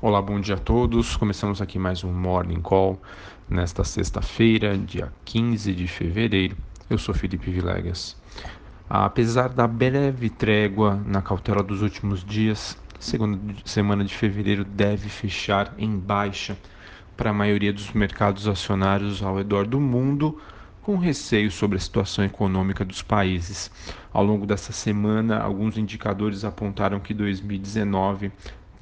Olá, bom dia a todos. Começamos aqui mais um Morning Call nesta sexta-feira, dia 15 de fevereiro. Eu sou Felipe Vilegas. Apesar da breve trégua na cautela dos últimos dias, segunda semana de fevereiro deve fechar em baixa para a maioria dos mercados acionários ao redor do mundo, com receio sobre a situação econômica dos países. Ao longo dessa semana, alguns indicadores apontaram que 2019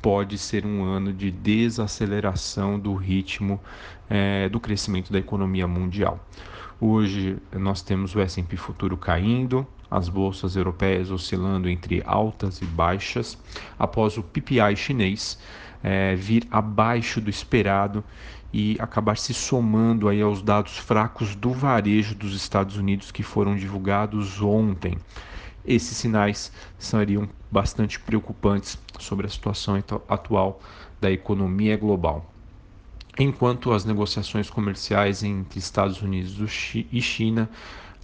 pode ser um ano de desaceleração do ritmo é, do crescimento da economia mundial. Hoje nós temos o S&P futuro caindo, as bolsas europeias oscilando entre altas e baixas, após o PPI chinês é, vir abaixo do esperado e acabar se somando aí aos dados fracos do varejo dos Estados Unidos que foram divulgados ontem. Esses sinais seriam bastante preocupantes sobre a situação atual da economia global. Enquanto as negociações comerciais entre Estados Unidos e China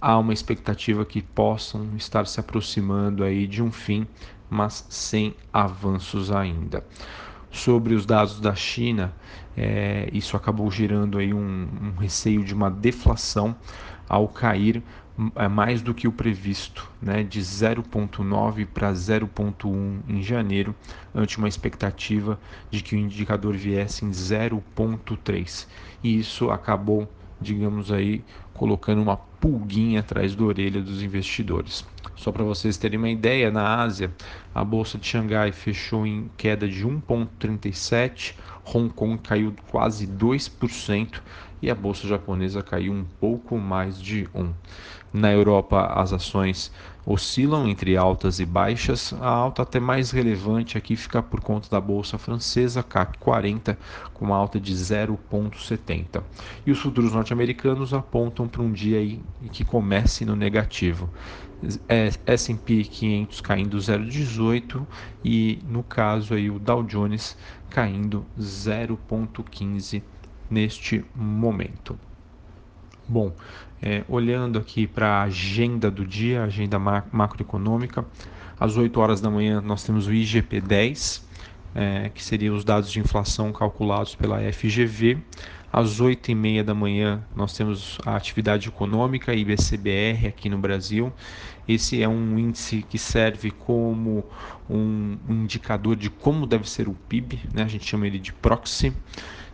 há uma expectativa que possam estar se aproximando aí de um fim, mas sem avanços ainda. Sobre os dados da China, é, isso acabou gerando aí um, um receio de uma deflação ao cair é mais do que o previsto, né, de 0,9 para 0,1 em janeiro, ante uma expectativa de que o indicador viesse em 0,3. E isso acabou, digamos aí, colocando uma pulguinha atrás da orelha dos investidores. Só para vocês terem uma ideia, na Ásia, a bolsa de Xangai fechou em queda de 1,37, Hong Kong caiu quase 2% e a bolsa japonesa caiu um pouco mais de 1. Na Europa, as ações oscilam entre altas e baixas. A alta até mais relevante aqui fica por conta da bolsa francesa CAC 40 com uma alta de 0,70. E os futuros norte-americanos apontam para um dia aí que comece no negativo. S&P 500 caindo 0,18 e no caso aí o Dow Jones caindo 0,15 neste momento. Bom, é, olhando aqui para a agenda do dia, agenda macroeconômica, às 8 horas da manhã nós temos o IGP-10, é, que seriam os dados de inflação calculados pela FGV. Às 8 e meia da manhã nós temos a atividade econômica, IBCBR, aqui no Brasil. Esse é um índice que serve como um indicador de como deve ser o PIB, né? a gente chama ele de proxy.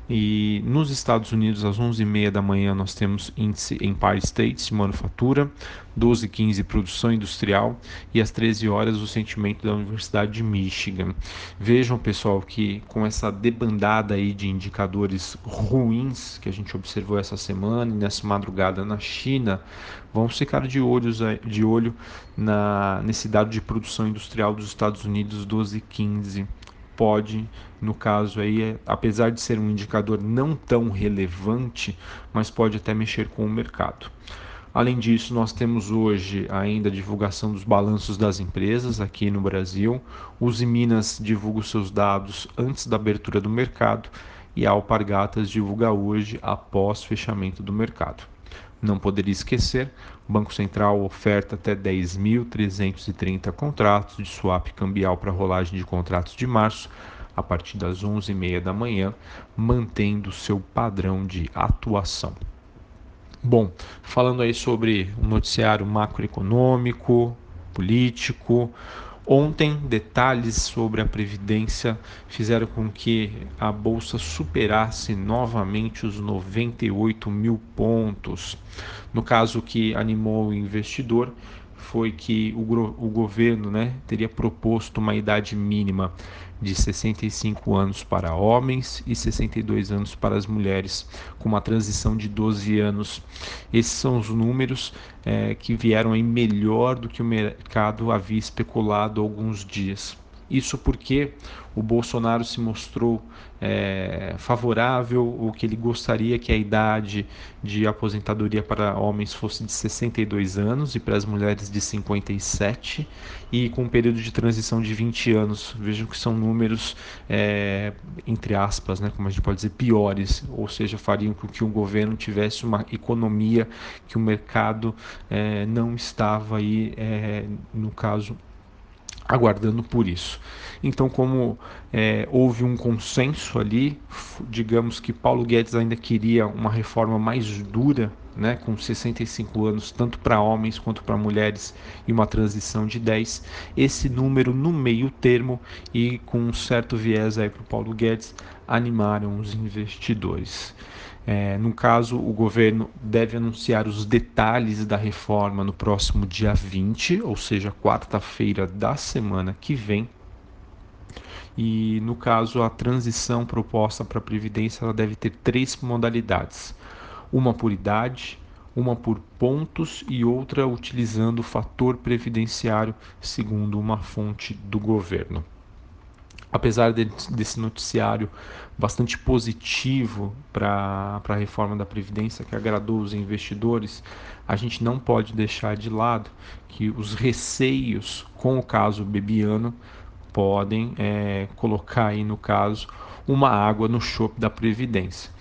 E nos Estados Unidos, às 11h30 da manhã, nós temos índice Empire States de manufatura, 12 h 15 produção industrial e às 13 horas o sentimento da Universidade de Michigan. Vejam, pessoal, que com essa debandada aí de indicadores ruins que a gente observou essa semana e nessa madrugada na China, vamos ficar de, olhos, de olho na, nesse dado de produção industrial dos Estados Unidos 12 h 15 pode, no caso aí, apesar de ser um indicador não tão relevante, mas pode até mexer com o mercado. Além disso, nós temos hoje ainda a divulgação dos balanços das empresas aqui no Brasil. Uzi Minas divulga os seus dados antes da abertura do mercado e a Alpargatas divulga hoje após fechamento do mercado. Não poderia esquecer, o Banco Central oferta até 10.330 contratos de swap cambial para rolagem de contratos de março a partir das 11h30 da manhã, mantendo seu padrão de atuação. Bom, falando aí sobre o noticiário macroeconômico, político, Ontem, detalhes sobre a Previdência fizeram com que a Bolsa superasse novamente os 98 mil pontos. No caso que animou o investidor, foi que o, o governo né, teria proposto uma idade mínima de 65 anos para homens e 62 anos para as mulheres, com uma transição de 12 anos. Esses são os números é, que vieram aí melhor do que o mercado havia especulado há alguns dias. Isso porque o Bolsonaro se mostrou é, favorável, o que ele gostaria que a idade de aposentadoria para homens fosse de 62 anos e para as mulheres de 57, e com um período de transição de 20 anos. Vejam que são números, é, entre aspas, né, como a gente pode dizer, piores, ou seja, fariam com que o governo tivesse uma economia que o mercado é, não estava aí, é, no caso, aguardando por isso. Então, como é, houve um consenso ali, digamos que Paulo Guedes ainda queria uma reforma mais dura, né, com 65 anos, tanto para homens quanto para mulheres, e uma transição de 10. Esse número no meio termo e com um certo viés aí para o Paulo Guedes animaram os investidores. É, no caso, o governo deve anunciar os detalhes da reforma no próximo dia 20, ou seja, quarta-feira da semana que vem. E no caso, a transição proposta para a Previdência ela deve ter três modalidades: uma por idade, uma por pontos e outra utilizando o fator previdenciário, segundo uma fonte do governo apesar de, desse noticiário bastante positivo para a reforma da Previdência, que agradou os investidores, a gente não pode deixar de lado que os receios com o caso Bebiano podem é, colocar aí, no caso, uma água no chope da Previdência.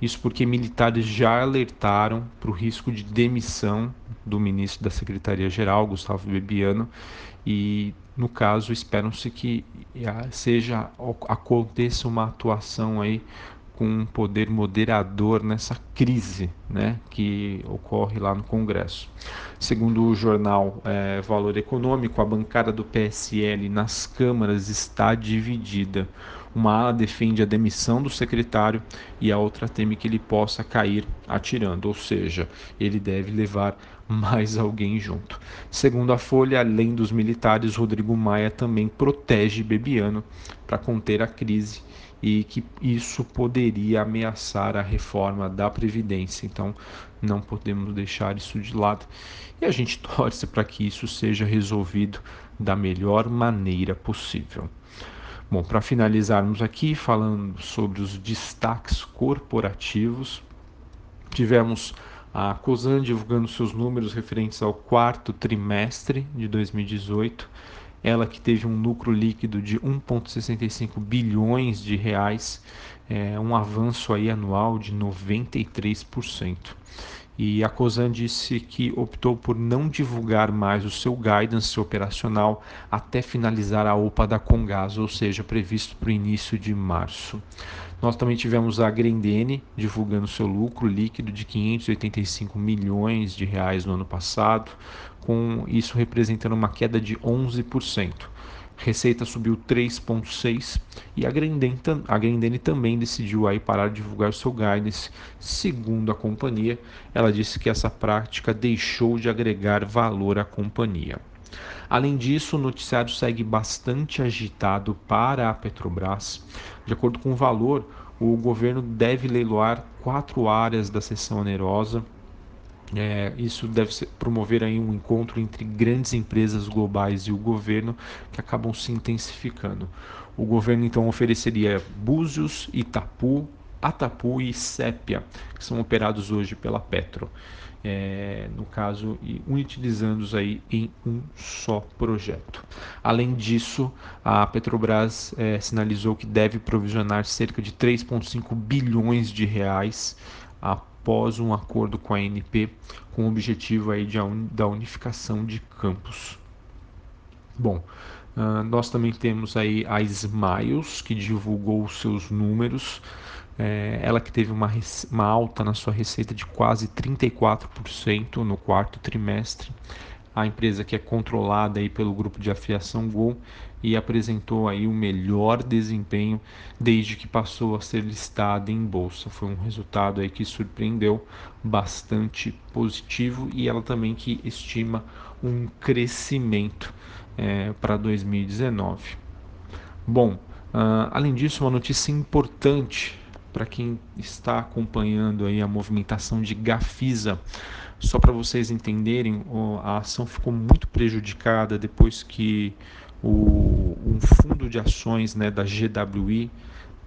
Isso porque militares já alertaram para o risco de demissão do ministro da Secretaria-Geral, Gustavo Bebiano, e no caso esperam-se que ah, seja aconteça uma atuação aí com um poder moderador nessa crise né, que ocorre lá no Congresso. Segundo o jornal é, Valor Econômico, a bancada do PSL nas câmaras está dividida. Uma ala defende a demissão do secretário e a outra teme que ele possa cair atirando, ou seja, ele deve levar mais alguém junto. Segundo a Folha, além dos militares, Rodrigo Maia também protege Bebiano para conter a crise e que isso poderia ameaçar a reforma da Previdência. Então, não podemos deixar isso de lado. E a gente torce para que isso seja resolvido da melhor maneira possível. Bom, para finalizarmos aqui, falando sobre os destaques corporativos, tivemos a COSAN divulgando seus números referentes ao quarto trimestre de 2018, ela que teve um lucro líquido de 1,65 bilhões de reais, é, um avanço aí anual de 93%. E a COSAN disse que optou por não divulgar mais o seu guidance operacional até finalizar a OPA da Congás, ou seja, previsto para o início de março. Nós também tivemos a Grendene divulgando seu lucro líquido de 585 milhões de reais no ano passado, com isso representando uma queda de 11%. Receita subiu 3,6% e a Grendene, a Grendene também decidiu aí parar de divulgar seu guidance. Segundo a companhia, ela disse que essa prática deixou de agregar valor à companhia. Além disso, o noticiário segue bastante agitado para a Petrobras. De acordo com o valor, o governo deve leiloar quatro áreas da seção onerosa é, isso deve promover aí um encontro entre grandes empresas globais e o governo que acabam se intensificando. O governo então ofereceria Búzios, Itapu, Atapu e Sépia, que são operados hoje pela Petro. É, no caso, e utilizando-os aí em um só projeto. Além disso, a Petrobras é, sinalizou que deve provisionar cerca de 3,5 bilhões de reais a após um acordo com a ANP com o objetivo aí de, da unificação de campos. Bom, uh, nós também temos aí a Smiles, que divulgou seus números. É, ela que teve uma, uma alta na sua receita de quase 34% no quarto trimestre a empresa que é controlada aí pelo grupo de afiação Gol e apresentou aí o melhor desempenho desde que passou a ser listada em bolsa. Foi um resultado aí que surpreendeu bastante positivo e ela também que estima um crescimento é, para 2019. Bom, uh, além disso, uma notícia importante para quem está acompanhando aí a movimentação de Gafisa. Só para vocês entenderem, a ação ficou muito prejudicada depois que o, um fundo de ações né, da GWI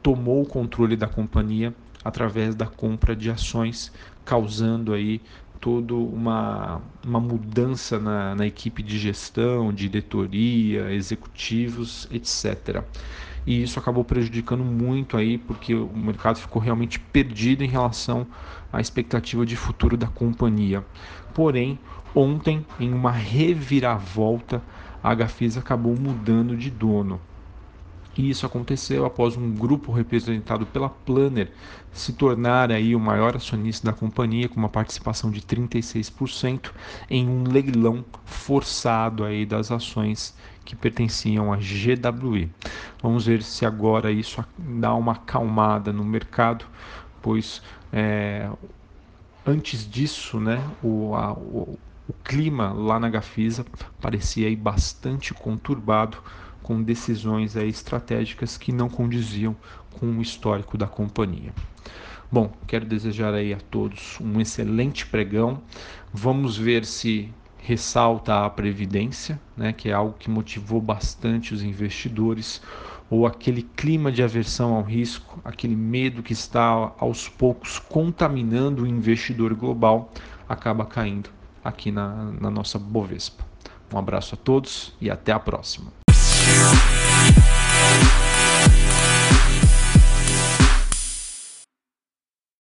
tomou o controle da companhia através da compra de ações, causando aí toda uma, uma mudança na, na equipe de gestão, diretoria, executivos, etc e isso acabou prejudicando muito aí porque o mercado ficou realmente perdido em relação à expectativa de futuro da companhia. Porém, ontem, em uma reviravolta, a Gafisa acabou mudando de dono. E isso aconteceu após um grupo representado pela Planner se tornar aí o maior acionista da companhia com uma participação de 36% em um leilão forçado aí das ações que pertenciam à GWE. Vamos ver se agora isso dá uma acalmada no mercado, pois é, antes disso, né, o, a, o, o clima lá na Gafisa parecia aí bastante conturbado com decisões aí estratégicas que não condiziam com o histórico da companhia. Bom, quero desejar aí a todos um excelente pregão. Vamos ver se ressalta a previdência, né, que é algo que motivou bastante os investidores, ou aquele clima de aversão ao risco, aquele medo que está aos poucos contaminando o investidor global, acaba caindo aqui na, na nossa Bovespa. Um abraço a todos e até a próxima.